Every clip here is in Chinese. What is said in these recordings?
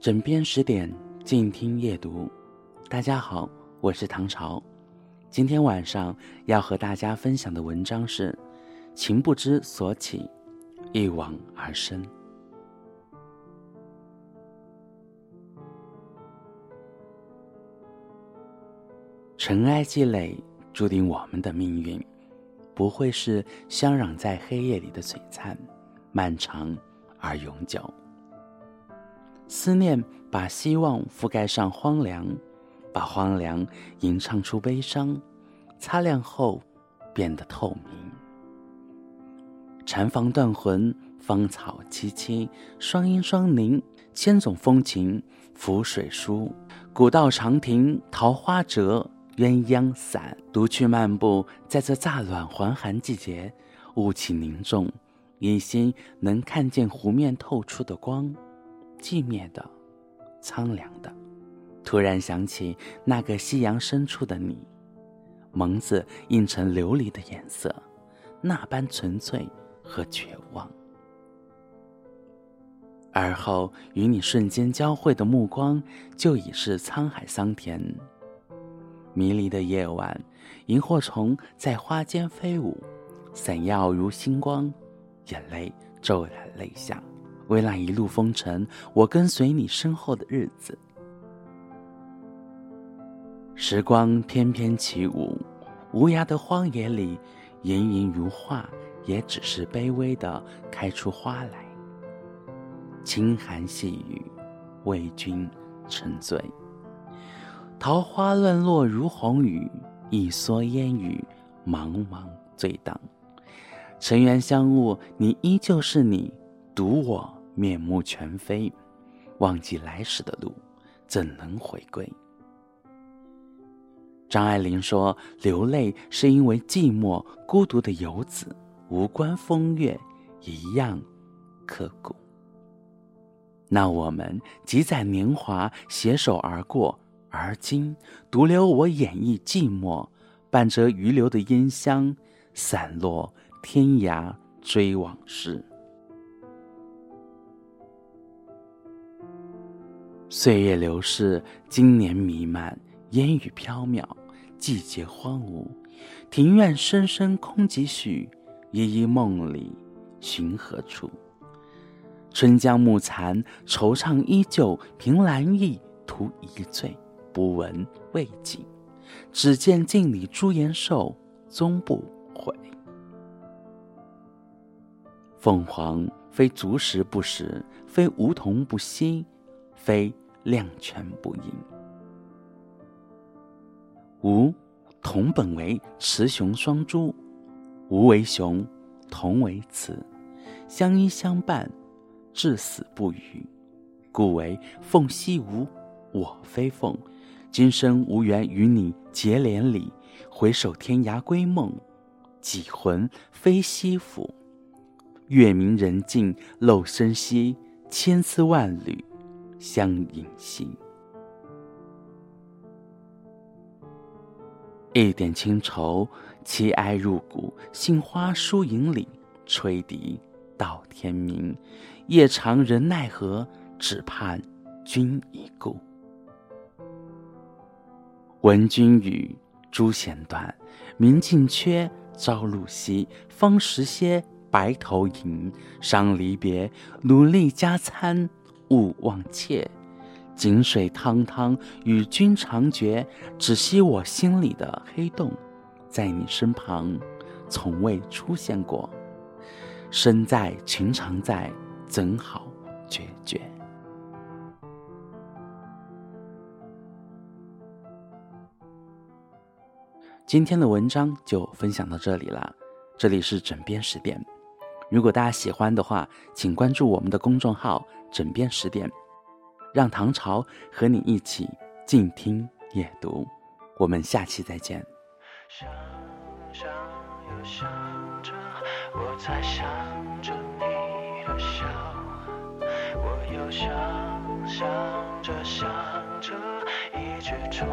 枕边十点，静听夜读。大家好，我是唐朝。今天晚上要和大家分享的文章是：情不知所起，一往而深。尘埃积累，注定我们的命运，不会是相壤在黑夜里的璀璨，漫长而永久。思念把希望覆盖上荒凉，把荒凉吟唱出悲伤，擦亮后变得透明。禅房断魂，芳草萋萋，双阴双凝，千种风情浮水书。古道长亭，桃花折，鸳鸯散。独去漫步在这乍暖还寒季节，雾气凝重，依稀能看见湖面透出的光。寂灭的，苍凉的，突然想起那个夕阳深处的你，蒙子映成琉璃的颜色，那般纯粹和绝望。而后与你瞬间交汇的目光，就已是沧海桑田。迷离的夜晚，萤火虫在花间飞舞，闪耀如星光，眼泪骤然泪下。为那一路风尘，我跟随你身后的日子。时光翩翩起舞，无涯的荒野里，盈盈如画，也只是卑微的开出花来。轻寒细雨，为君沉醉。桃花乱落如红雨，一蓑烟雨，茫茫醉荡。尘缘相误，你依旧是你，独我。面目全非，忘记来时的路，怎能回归？张爱玲说：“流泪是因为寂寞孤独的游子，无关风月，一样刻骨。”那我们几载年华携手而过，而今独留我演绎寂寞，伴着余留的烟香，散落天涯追往事。岁月流逝，经年弥漫，烟雨飘渺，季节荒芜，庭院深深空几许？依依梦里寻何处？春江暮残，惆怅依旧，凭栏意，徒一醉，不闻未尽。只见镜里朱颜瘦，终不悔。凤凰非足食不食，非梧桐不栖。非两全不应。吾同本为雌雄双株，吾为雄，同为雌，相依相伴，至死不渝。故为凤兮吾，我非凤。今生无缘与你结连理，回首天涯归梦，几魂飞西府。月明人静漏声息，千丝万缕。相隐心，一点清愁，凄哀入骨。杏花疏影里，吹笛到天明。夜长人奈何，只盼君已故。闻君语，朱弦断，明镜缺，朝露晞。方时歇白头吟，伤离别，努力加餐。勿忘妾，井水汤汤，与君长绝。只惜我心里的黑洞，在你身旁，从未出现过。身在情常在，怎好决绝？今天的文章就分享到这里了。这里是枕边十点。如果大家喜欢的话，请关注我们的公众号“枕边十点”，让唐朝和你一起静听夜读。我们下期再见。想，着想着一直重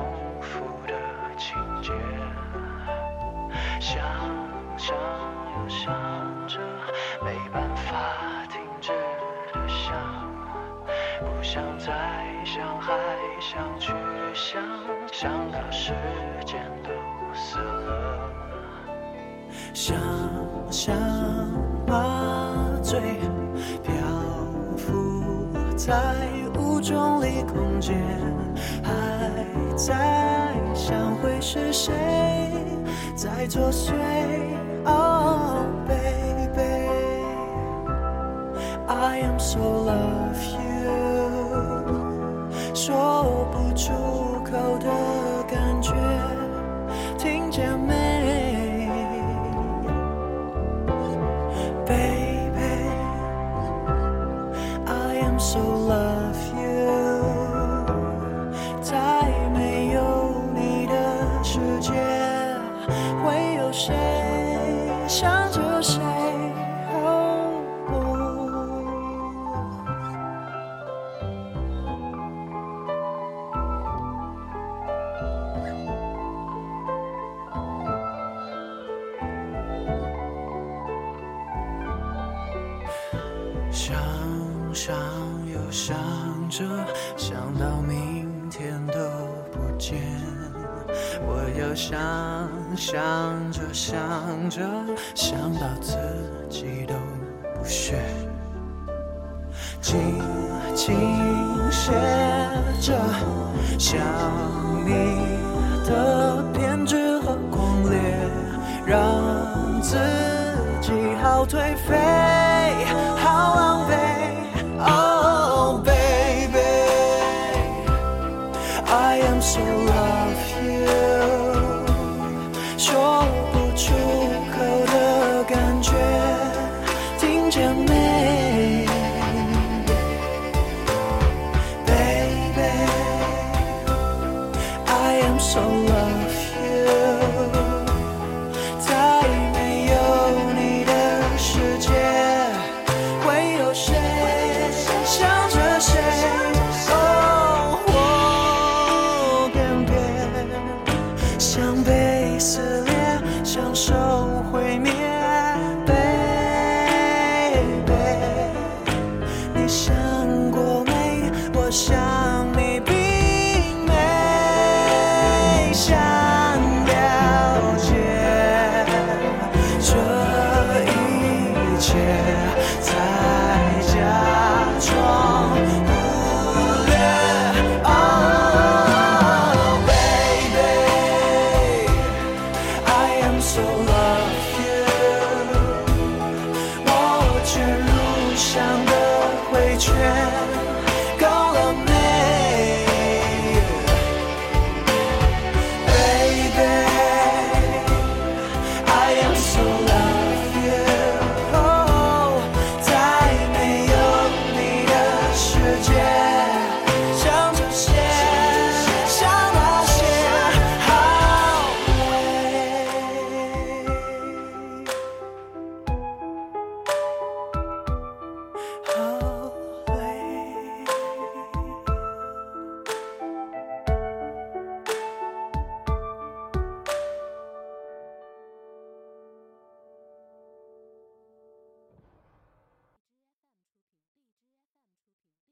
想到时间都死了。想象麻醉，漂浮在雾中里空间，还在想会是谁在作祟。Oh baby, I am so love you，so 到明天都不见。我又想想着想着，想到自己都不屑。静静写着想你的偏执和狂烈，让自己好颓废，好狼狈。